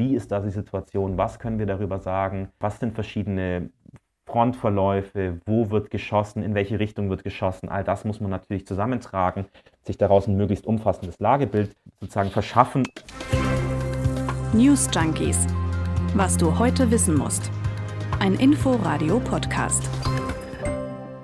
wie ist da die Situation, was können wir darüber sagen, was sind verschiedene Frontverläufe, wo wird geschossen, in welche Richtung wird geschossen, all das muss man natürlich zusammentragen, sich daraus ein möglichst umfassendes Lagebild sozusagen verschaffen. News Junkies. Was du heute wissen musst. Ein Info-Radio-Podcast.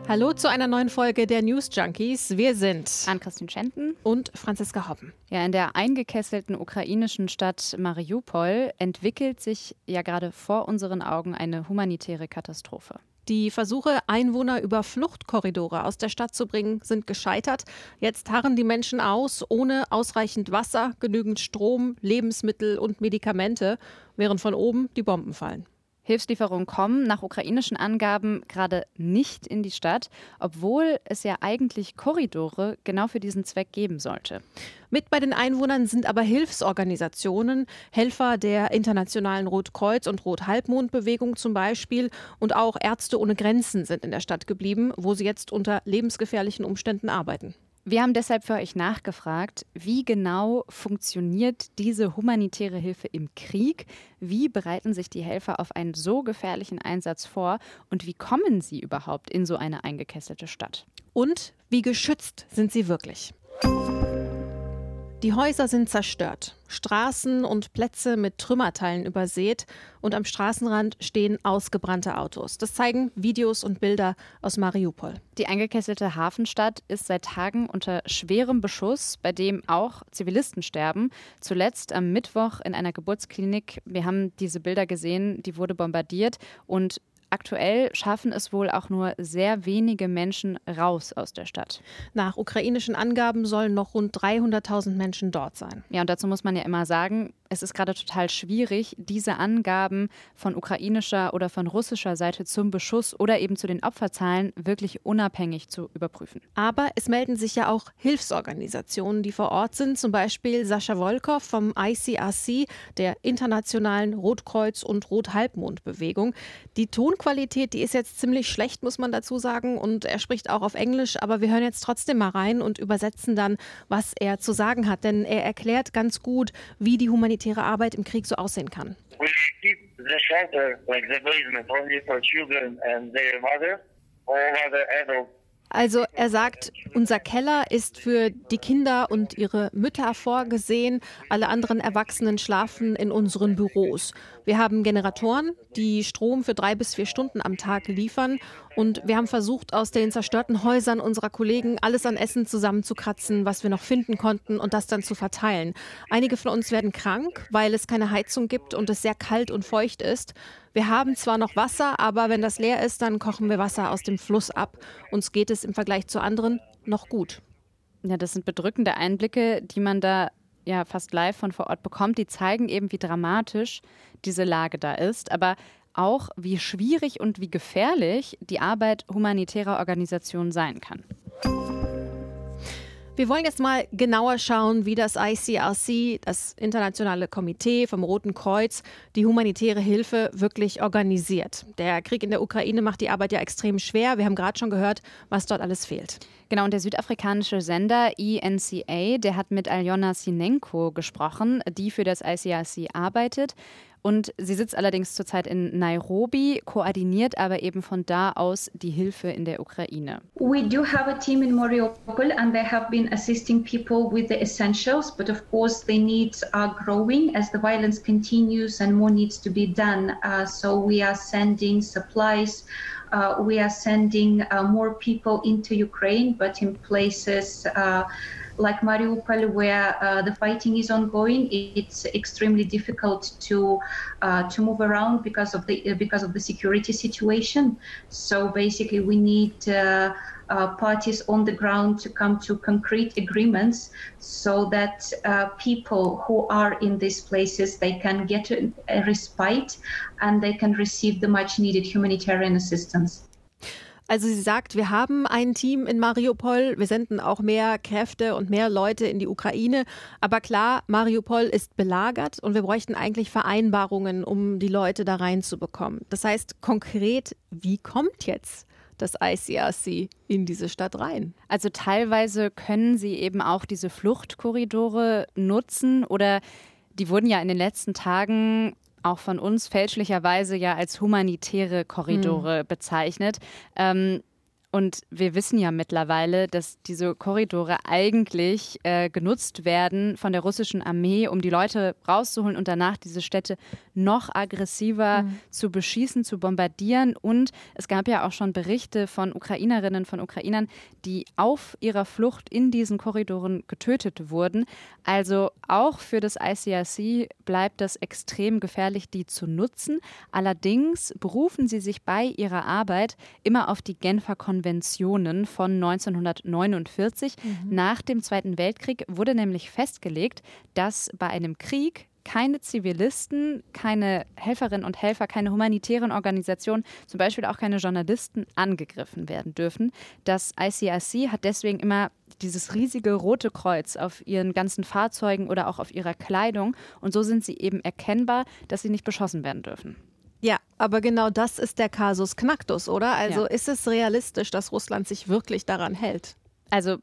Hallo zu einer neuen Folge der News Junkies. Wir sind Ann-Christine Schenten und Franziska Hoppen. Ja, in der eingekesselten ukrainischen Stadt Mariupol entwickelt sich ja gerade vor unseren Augen eine humanitäre Katastrophe. Die Versuche, Einwohner über Fluchtkorridore aus der Stadt zu bringen, sind gescheitert. Jetzt harren die Menschen aus, ohne ausreichend Wasser, genügend Strom, Lebensmittel und Medikamente, während von oben die Bomben fallen. Hilfslieferungen kommen nach ukrainischen Angaben gerade nicht in die Stadt, obwohl es ja eigentlich Korridore genau für diesen Zweck geben sollte. Mit bei den Einwohnern sind aber Hilfsorganisationen, Helfer der Internationalen Rotkreuz- und Rothalbmondbewegung zum Beispiel und auch Ärzte ohne Grenzen sind in der Stadt geblieben, wo sie jetzt unter lebensgefährlichen Umständen arbeiten. Wir haben deshalb für euch nachgefragt, wie genau funktioniert diese humanitäre Hilfe im Krieg? Wie bereiten sich die Helfer auf einen so gefährlichen Einsatz vor? Und wie kommen sie überhaupt in so eine eingekesselte Stadt? Und wie geschützt sind sie wirklich? Die Häuser sind zerstört, Straßen und Plätze mit Trümmerteilen übersät und am Straßenrand stehen ausgebrannte Autos. Das zeigen Videos und Bilder aus Mariupol. Die eingekesselte Hafenstadt ist seit Tagen unter schwerem Beschuss, bei dem auch Zivilisten sterben. Zuletzt am Mittwoch in einer Geburtsklinik. Wir haben diese Bilder gesehen, die wurde bombardiert und Aktuell schaffen es wohl auch nur sehr wenige Menschen raus aus der Stadt. Nach ukrainischen Angaben sollen noch rund 300.000 Menschen dort sein. Ja, und dazu muss man ja immer sagen, es ist gerade total schwierig, diese Angaben von ukrainischer oder von russischer Seite zum Beschuss oder eben zu den Opferzahlen wirklich unabhängig zu überprüfen. Aber es melden sich ja auch Hilfsorganisationen, die vor Ort sind, zum Beispiel Sascha Wolkow vom ICRC, der Internationalen Rotkreuz- und Rothalbmondbewegung. Die Tonqualität, die ist jetzt ziemlich schlecht, muss man dazu sagen, und er spricht auch auf Englisch, aber wir hören jetzt trotzdem mal rein und übersetzen dann, was er zu sagen hat, denn er erklärt ganz gut, wie die humanitäre Arbeit im Krieg so aussehen kann. We keep the shelter, like the basement, only for children and their mothers. All other adults also er sagt, unser Keller ist für die Kinder und ihre Mütter vorgesehen. Alle anderen Erwachsenen schlafen in unseren Büros. Wir haben Generatoren, die Strom für drei bis vier Stunden am Tag liefern. Und wir haben versucht, aus den zerstörten Häusern unserer Kollegen alles an Essen zusammenzukratzen, was wir noch finden konnten und das dann zu verteilen. Einige von uns werden krank, weil es keine Heizung gibt und es sehr kalt und feucht ist. Wir haben zwar noch Wasser, aber wenn das leer ist, dann kochen wir Wasser aus dem Fluss ab. Uns geht es im Vergleich zu anderen noch gut. Ja, das sind bedrückende Einblicke, die man da ja fast live von vor Ort bekommt. Die zeigen eben, wie dramatisch diese Lage da ist, aber auch, wie schwierig und wie gefährlich die Arbeit humanitärer Organisationen sein kann. Wir wollen jetzt mal genauer schauen, wie das ICRC, das Internationale Komitee vom Roten Kreuz, die humanitäre Hilfe wirklich organisiert. Der Krieg in der Ukraine macht die Arbeit ja extrem schwer. Wir haben gerade schon gehört, was dort alles fehlt. Genau, und der südafrikanische Sender ENCA, der hat mit Aljona Sinenko gesprochen, die für das ICRC arbeitet. Und sie sitzt allerdings zurzeit in Nairobi, koordiniert aber eben von da aus die Hilfe in der Ukraine. We do have a team in Mariupol and they have been assisting people with the essentials, but of course the needs are growing as the violence continues and more needs to be done. Uh, so we are sending supplies. Uh, we are sending uh, more people into Ukraine, but in places uh, like Mariupol, where uh, the fighting is ongoing, it's extremely difficult to uh, to move around because of the because of the security situation. So basically, we need. Uh, parties on the ground to come to concrete agreements so that uh, people who are in these places they can get a, a respite and they can receive the much needed humanitarian assistance. Also sie sagt, wir haben ein Team in Mariupol, wir senden auch mehr Kräfte und mehr Leute in die Ukraine. Aber klar, Mariupol ist belagert und wir bräuchten eigentlich Vereinbarungen, um die Leute da reinzubekommen. Das heißt konkret, wie kommt jetzt das ICRC in diese Stadt rein? Also teilweise können sie eben auch diese Fluchtkorridore nutzen oder die wurden ja in den letzten Tagen auch von uns fälschlicherweise ja als humanitäre Korridore mhm. bezeichnet. Ähm, und wir wissen ja mittlerweile, dass diese Korridore eigentlich äh, genutzt werden von der russischen Armee, um die Leute rauszuholen und danach diese Städte noch aggressiver mhm. zu beschießen, zu bombardieren. Und es gab ja auch schon Berichte von Ukrainerinnen, von Ukrainern, die auf ihrer Flucht in diesen Korridoren getötet wurden. Also auch für das ICRC bleibt das extrem gefährlich, die zu nutzen. Allerdings berufen sie sich bei ihrer Arbeit immer auf die Genfer Konventionen von 1949. Mhm. Nach dem Zweiten Weltkrieg wurde nämlich festgelegt, dass bei einem Krieg keine Zivilisten, keine Helferinnen und Helfer, keine humanitären Organisationen, zum Beispiel auch keine Journalisten angegriffen werden dürfen. Das ICRC hat deswegen immer dieses riesige rote Kreuz auf ihren ganzen Fahrzeugen oder auch auf ihrer Kleidung und so sind sie eben erkennbar, dass sie nicht beschossen werden dürfen. Ja, aber genau das ist der Kasus Knacktus, oder? Also ja. ist es realistisch, dass Russland sich wirklich daran hält? Also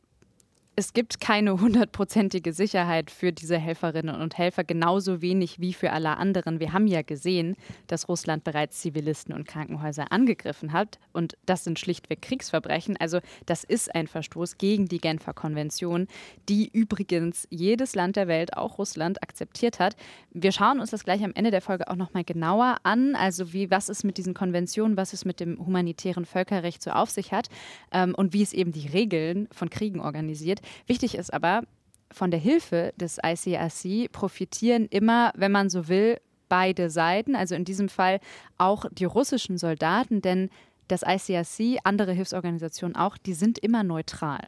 es gibt keine hundertprozentige Sicherheit für diese Helferinnen und Helfer, genauso wenig wie für alle anderen. Wir haben ja gesehen, dass Russland bereits Zivilisten und Krankenhäuser angegriffen hat. Und das sind schlichtweg Kriegsverbrechen. Also das ist ein Verstoß gegen die Genfer Konvention, die übrigens jedes Land der Welt, auch Russland, akzeptiert hat. Wir schauen uns das gleich am Ende der Folge auch nochmal genauer an. Also wie, was es mit diesen Konventionen, was es mit dem humanitären Völkerrecht so auf sich hat ähm, und wie es eben die Regeln von Kriegen organisiert. Wichtig ist aber, von der Hilfe des ICRC profitieren immer, wenn man so will, beide Seiten, also in diesem Fall auch die russischen Soldaten, denn das ICRC, andere Hilfsorganisationen auch, die sind immer neutral.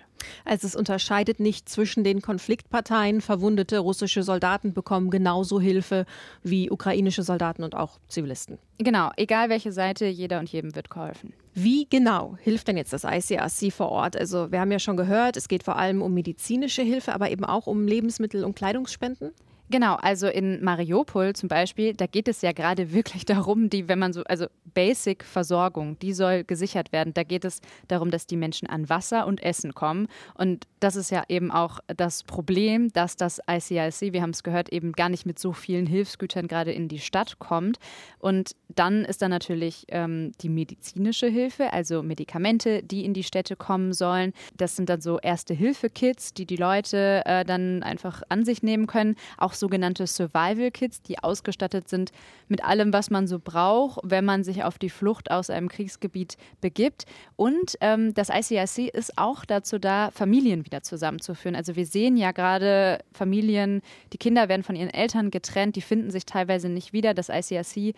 Also es unterscheidet nicht zwischen den Konfliktparteien. Verwundete russische Soldaten bekommen genauso Hilfe wie ukrainische Soldaten und auch Zivilisten. Genau, egal welche Seite, jeder und jedem wird geholfen. Wie genau hilft denn jetzt das ICRC vor Ort? Also wir haben ja schon gehört, es geht vor allem um medizinische Hilfe, aber eben auch um Lebensmittel- und Kleidungsspenden. Genau, also in Mariupol zum Beispiel, da geht es ja gerade wirklich darum, die, wenn man so, also Basic-Versorgung, die soll gesichert werden. Da geht es darum, dass die Menschen an Wasser und Essen kommen. Und das ist ja eben auch das Problem, dass das ICIC, wir haben es gehört, eben gar nicht mit so vielen Hilfsgütern gerade in die Stadt kommt. Und dann ist da natürlich ähm, die medizinische Hilfe, also Medikamente, die in die Städte kommen sollen. Das sind dann so Erste-Hilfe-Kits, die die Leute äh, dann einfach an sich nehmen können. Auch sogenannte Survival-Kits, die ausgestattet sind mit allem, was man so braucht, wenn man sich auf die Flucht aus einem Kriegsgebiet begibt. Und ähm, das ICRC ist auch dazu da, Familien wieder zusammenzuführen. Also wir sehen ja gerade Familien, die Kinder werden von ihren Eltern getrennt, die finden sich teilweise nicht wieder. Das ICRC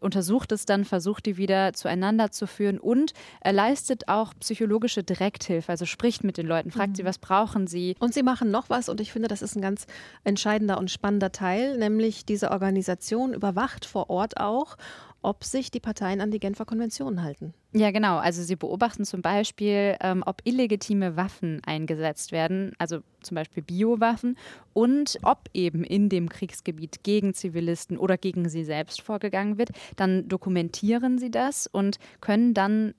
untersucht es dann, versucht die wieder zueinander zu führen und er leistet auch psychologische Direkthilfe, also spricht mit den Leuten, fragt mhm. sie, was brauchen sie. Und sie machen noch was und ich finde, das ist ein ganz entscheidender und spannender Teil, nämlich diese Organisation überwacht vor Ort auch ob sich die Parteien an die Genfer Konventionen halten. Ja, genau. Also sie beobachten zum Beispiel, ähm, ob illegitime Waffen eingesetzt werden, also zum Beispiel Biowaffen, und ob eben in dem Kriegsgebiet gegen Zivilisten oder gegen sie selbst vorgegangen wird. Dann dokumentieren sie das und können dann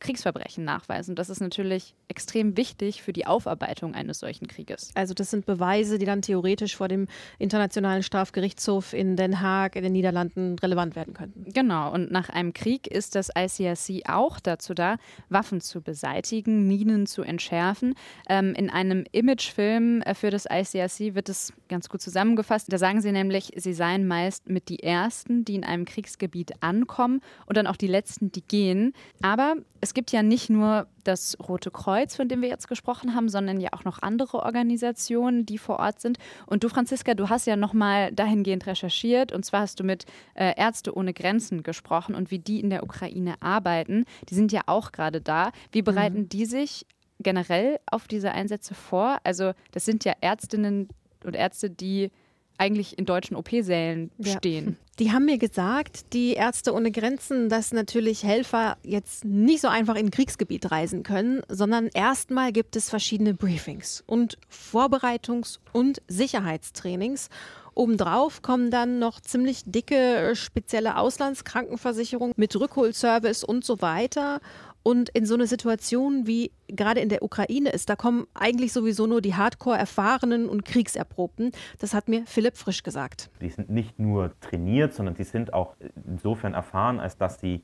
Kriegsverbrechen nachweisen. Das ist natürlich extrem wichtig für die Aufarbeitung eines solchen Krieges. Also das sind Beweise, die dann theoretisch vor dem Internationalen Strafgerichtshof in Den Haag in den Niederlanden relevant werden könnten. Genau, und nach einem Krieg ist das ICRC auch dazu da, Waffen zu beseitigen, Minen zu entschärfen. Ähm, in einem Imagefilm äh, für das ICRC wird es ganz gut zusammengefasst. Da sagen sie nämlich, sie seien meist mit die Ersten, die in einem Kriegsgebiet ankommen und dann auch die Letzten, die gehen. Aber es gibt ja nicht nur das Rote Kreuz, von dem wir jetzt gesprochen haben, sondern ja auch noch andere Organisationen, die vor Ort sind. Und du, Franziska, du hast ja nochmal dahingehend recherchiert. Und zwar hast du mit äh, Ärzte ohne Grenzen gesprochen und wie die in der Ukraine arbeiten. Die sind ja auch gerade da. Wie bereiten mhm. die sich generell auf diese Einsätze vor? Also das sind ja Ärztinnen und Ärzte, die eigentlich in deutschen OP-Sälen stehen. Ja. Die haben mir gesagt, die Ärzte ohne Grenzen, dass natürlich Helfer jetzt nicht so einfach in ein Kriegsgebiet reisen können, sondern erstmal gibt es verschiedene Briefings und Vorbereitungs- und Sicherheitstrainings. Obendrauf kommen dann noch ziemlich dicke spezielle Auslandskrankenversicherungen mit Rückholservice und so weiter. Und in so eine Situation wie gerade in der Ukraine ist, da kommen eigentlich sowieso nur die Hardcore-Erfahrenen und Kriegserprobten. Das hat mir Philipp Frisch gesagt. Die sind nicht nur trainiert, sondern die sind auch insofern erfahren, als dass sie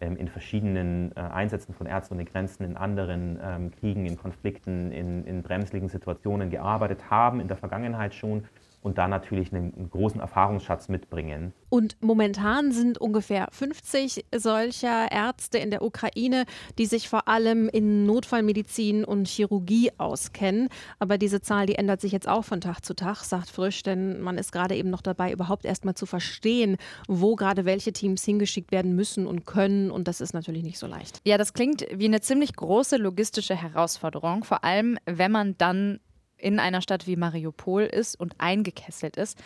ähm, in verschiedenen äh, Einsätzen von Ärzte ohne Grenzen, in anderen ähm, Kriegen, in Konflikten, in, in bremsligen Situationen gearbeitet haben, in der Vergangenheit schon und da natürlich einen, einen, großen Erfahrungsschatz mitbringen. Und momentan sind ungefähr 50 solcher Ärzte in der Ukraine, die sich vor allem in Notfallmedizin und Chirurgie auskennen. Aber diese Zahl, die ändert sich jetzt auch von Tag zu Tag, sagt Frisch, denn man ist gerade eben noch dabei, überhaupt erstmal zu verstehen, wo gerade welche Teams hingeschickt werden müssen und können. Und das ist natürlich nicht so leicht. Ja, das klingt wie eine ziemlich große logistische Herausforderung, vor allem wenn man dann in einer Stadt wie Mariupol ist und eingekesselt ist.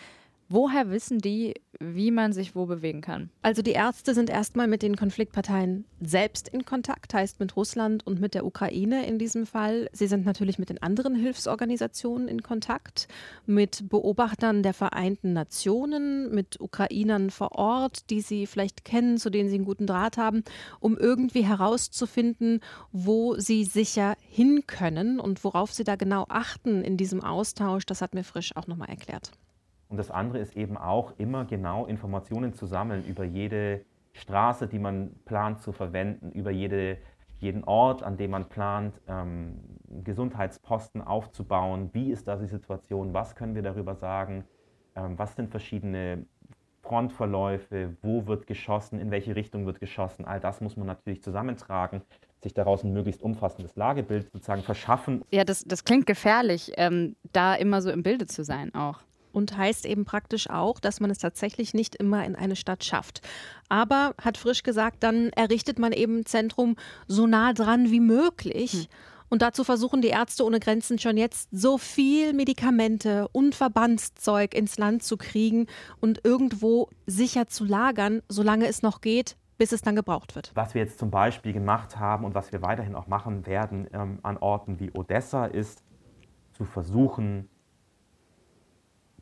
Woher wissen die, wie man sich wo bewegen kann? Also die Ärzte sind erstmal mit den Konfliktparteien selbst in Kontakt, heißt mit Russland und mit der Ukraine in diesem Fall. Sie sind natürlich mit den anderen Hilfsorganisationen in Kontakt, mit Beobachtern der Vereinten Nationen, mit Ukrainern vor Ort, die sie vielleicht kennen, zu denen sie einen guten Draht haben, um irgendwie herauszufinden, wo sie sicher hin können und worauf sie da genau achten in diesem Austausch. Das hat mir Frisch auch nochmal erklärt. Und das andere ist eben auch immer genau Informationen zu sammeln über jede Straße, die man plant zu verwenden, über jede, jeden Ort, an dem man plant, ähm, Gesundheitsposten aufzubauen. Wie ist da die Situation? Was können wir darüber sagen? Ähm, was sind verschiedene Frontverläufe? Wo wird geschossen? In welche Richtung wird geschossen? All das muss man natürlich zusammentragen sich daraus ein möglichst umfassendes Lagebild sozusagen verschaffen. Ja, das, das klingt gefährlich, ähm, da immer so im Bilde zu sein auch und heißt eben praktisch auch, dass man es tatsächlich nicht immer in eine Stadt schafft. Aber, hat Frisch gesagt, dann errichtet man eben ein Zentrum so nah dran wie möglich. Hm. Und dazu versuchen die Ärzte ohne Grenzen schon jetzt so viel Medikamente und Verbandszeug ins Land zu kriegen und irgendwo sicher zu lagern, solange es noch geht, bis es dann gebraucht wird. Was wir jetzt zum Beispiel gemacht haben und was wir weiterhin auch machen werden ähm, an Orten wie Odessa, ist zu versuchen,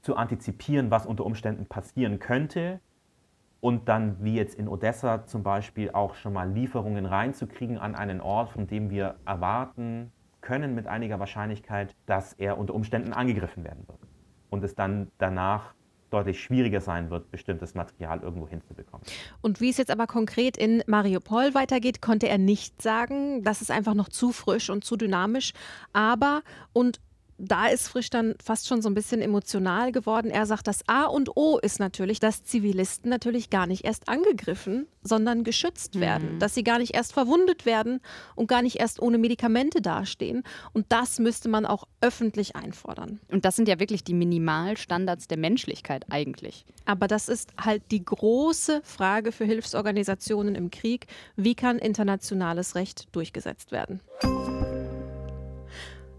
zu antizipieren, was unter Umständen passieren könnte und dann, wie jetzt in Odessa zum Beispiel, auch schon mal Lieferungen reinzukriegen an einen Ort, von dem wir erwarten können mit einiger Wahrscheinlichkeit, dass er unter Umständen angegriffen werden wird. Und es dann danach deutlich schwieriger sein wird, bestimmtes Material irgendwo hinzubekommen. Und wie es jetzt aber konkret in Mariupol weitergeht, konnte er nicht sagen. Das ist einfach noch zu frisch und zu dynamisch. Aber, und da ist Frisch dann fast schon so ein bisschen emotional geworden. Er sagt, das A und O ist natürlich, dass Zivilisten natürlich gar nicht erst angegriffen, sondern geschützt mhm. werden. Mhm. Dass sie gar nicht erst verwundet werden und gar nicht erst ohne Medikamente dastehen. Und das müsste man auch öffentlich einfordern. Und das sind ja wirklich die Minimalstandards der Menschlichkeit eigentlich. Aber das ist halt die große Frage für Hilfsorganisationen im Krieg. Wie kann internationales Recht durchgesetzt werden?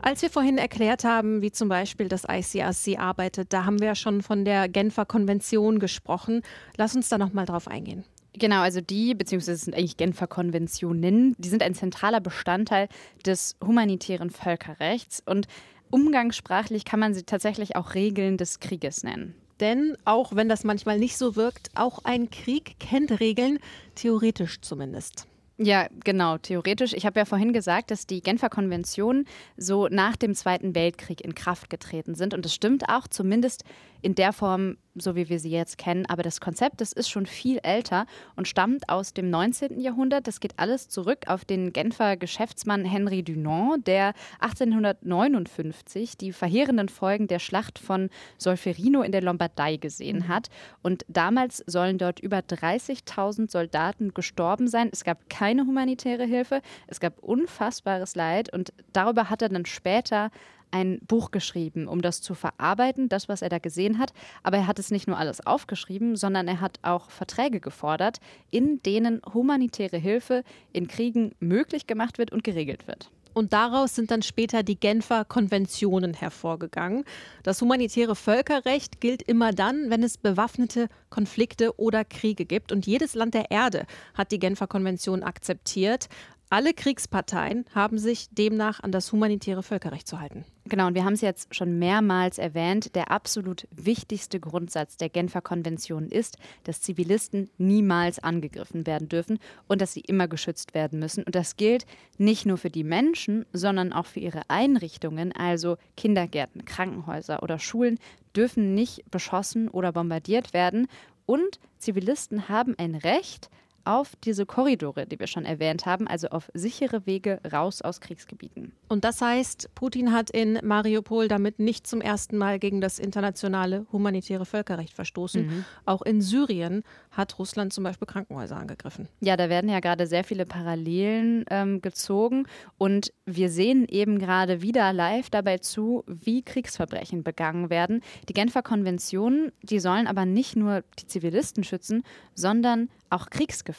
Als wir vorhin erklärt haben, wie zum Beispiel das ICRC arbeitet, da haben wir ja schon von der Genfer Konvention gesprochen. Lass uns da noch mal drauf eingehen. Genau, also die, beziehungsweise sind eigentlich Genfer Konventionen, die sind ein zentraler Bestandteil des humanitären Völkerrechts und umgangssprachlich kann man sie tatsächlich auch Regeln des Krieges nennen. Denn auch wenn das manchmal nicht so wirkt, auch ein Krieg kennt Regeln, theoretisch zumindest. Ja, genau, theoretisch. Ich habe ja vorhin gesagt, dass die Genfer Konventionen so nach dem Zweiten Weltkrieg in Kraft getreten sind. Und das stimmt auch, zumindest in der Form, so wie wir sie jetzt kennen. Aber das Konzept, das ist schon viel älter und stammt aus dem 19. Jahrhundert. Das geht alles zurück auf den Genfer Geschäftsmann Henry Dunant, der 1859 die verheerenden Folgen der Schlacht von Solferino in der Lombardei gesehen hat. Und damals sollen dort über 30.000 Soldaten gestorben sein. Es gab keine humanitäre Hilfe. Es gab unfassbares Leid. Und darüber hat er dann später ein Buch geschrieben, um das zu verarbeiten, das, was er da gesehen hat. Aber er hat es nicht nur alles aufgeschrieben, sondern er hat auch Verträge gefordert, in denen humanitäre Hilfe in Kriegen möglich gemacht wird und geregelt wird. Und daraus sind dann später die Genfer Konventionen hervorgegangen. Das humanitäre Völkerrecht gilt immer dann, wenn es bewaffnete Konflikte oder Kriege gibt. Und jedes Land der Erde hat die Genfer Konvention akzeptiert. Alle Kriegsparteien haben sich demnach an das humanitäre Völkerrecht zu halten. Genau, und wir haben es jetzt schon mehrmals erwähnt. Der absolut wichtigste Grundsatz der Genfer Konvention ist, dass Zivilisten niemals angegriffen werden dürfen und dass sie immer geschützt werden müssen. Und das gilt nicht nur für die Menschen, sondern auch für ihre Einrichtungen, also Kindergärten, Krankenhäuser oder Schulen, dürfen nicht beschossen oder bombardiert werden. Und Zivilisten haben ein Recht, auf diese Korridore, die wir schon erwähnt haben, also auf sichere Wege raus aus Kriegsgebieten. Und das heißt, Putin hat in Mariupol damit nicht zum ersten Mal gegen das internationale humanitäre Völkerrecht verstoßen. Mhm. Auch in Syrien hat Russland zum Beispiel Krankenhäuser angegriffen. Ja, da werden ja gerade sehr viele Parallelen ähm, gezogen und wir sehen eben gerade wieder live dabei zu, wie Kriegsverbrechen begangen werden. Die Genfer Konventionen, die sollen aber nicht nur die Zivilisten schützen, sondern auch Kriegsgefangene.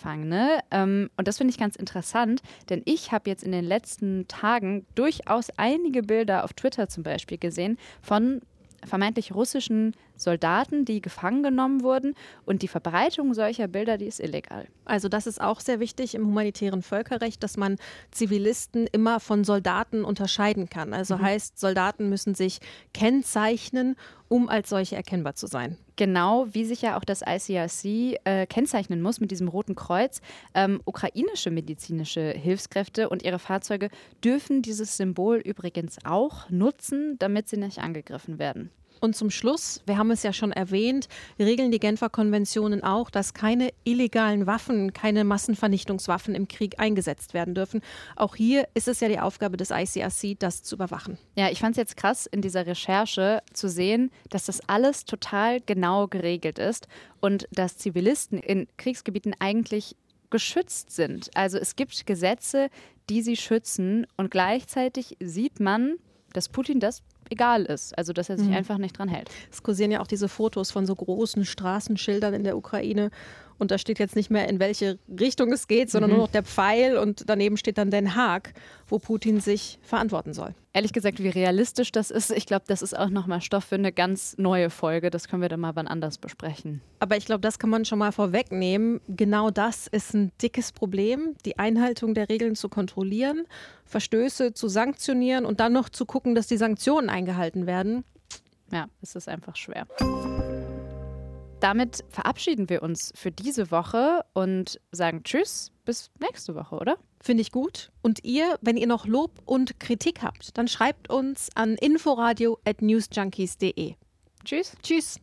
Ähm, und das finde ich ganz interessant, denn ich habe jetzt in den letzten Tagen durchaus einige Bilder auf Twitter zum Beispiel gesehen von vermeintlich russischen Soldaten, die gefangen genommen wurden. Und die Verbreitung solcher Bilder, die ist illegal. Also das ist auch sehr wichtig im humanitären Völkerrecht, dass man Zivilisten immer von Soldaten unterscheiden kann. Also mhm. heißt, Soldaten müssen sich kennzeichnen, um als solche erkennbar zu sein. Genau, wie sich ja auch das ICRC äh, kennzeichnen muss mit diesem Roten Kreuz. Ähm, ukrainische medizinische Hilfskräfte und ihre Fahrzeuge dürfen dieses Symbol übrigens auch nutzen, damit sie nicht angegriffen werden. Und zum Schluss, wir haben es ja schon erwähnt, regeln die Genfer Konventionen auch, dass keine illegalen Waffen, keine Massenvernichtungswaffen im Krieg eingesetzt werden dürfen. Auch hier ist es ja die Aufgabe des ICRC, das zu überwachen. Ja, ich fand es jetzt krass in dieser Recherche zu sehen, dass das alles total genau geregelt ist und dass Zivilisten in Kriegsgebieten eigentlich geschützt sind. Also es gibt Gesetze, die sie schützen und gleichzeitig sieht man, dass Putin das egal ist. Also dass er sich mhm. einfach nicht dran hält. Es kursieren ja auch diese Fotos von so großen Straßenschildern in der Ukraine. Und da steht jetzt nicht mehr, in welche Richtung es geht, sondern mhm. nur noch der Pfeil und daneben steht dann Den Haag, wo Putin sich verantworten soll. Ehrlich gesagt, wie realistisch das ist, ich glaube, das ist auch nochmal Stoff für eine ganz neue Folge. Das können wir dann mal wann anders besprechen. Aber ich glaube, das kann man schon mal vorwegnehmen. Genau das ist ein dickes Problem, die Einhaltung der Regeln zu kontrollieren, Verstöße zu sanktionieren und dann noch zu gucken, dass die Sanktionen eingehalten werden. Ja, es ist einfach schwer. Damit verabschieden wir uns für diese Woche und sagen Tschüss, bis nächste Woche, oder? Finde ich gut. Und ihr, wenn ihr noch Lob und Kritik habt, dann schreibt uns an inforadio@newsjunkies.de. Tschüss. Tschüss.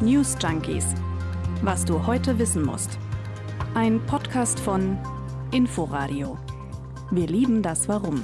News Junkies. Was du heute wissen musst. Ein Podcast von Inforadio. Wir lieben das Warum.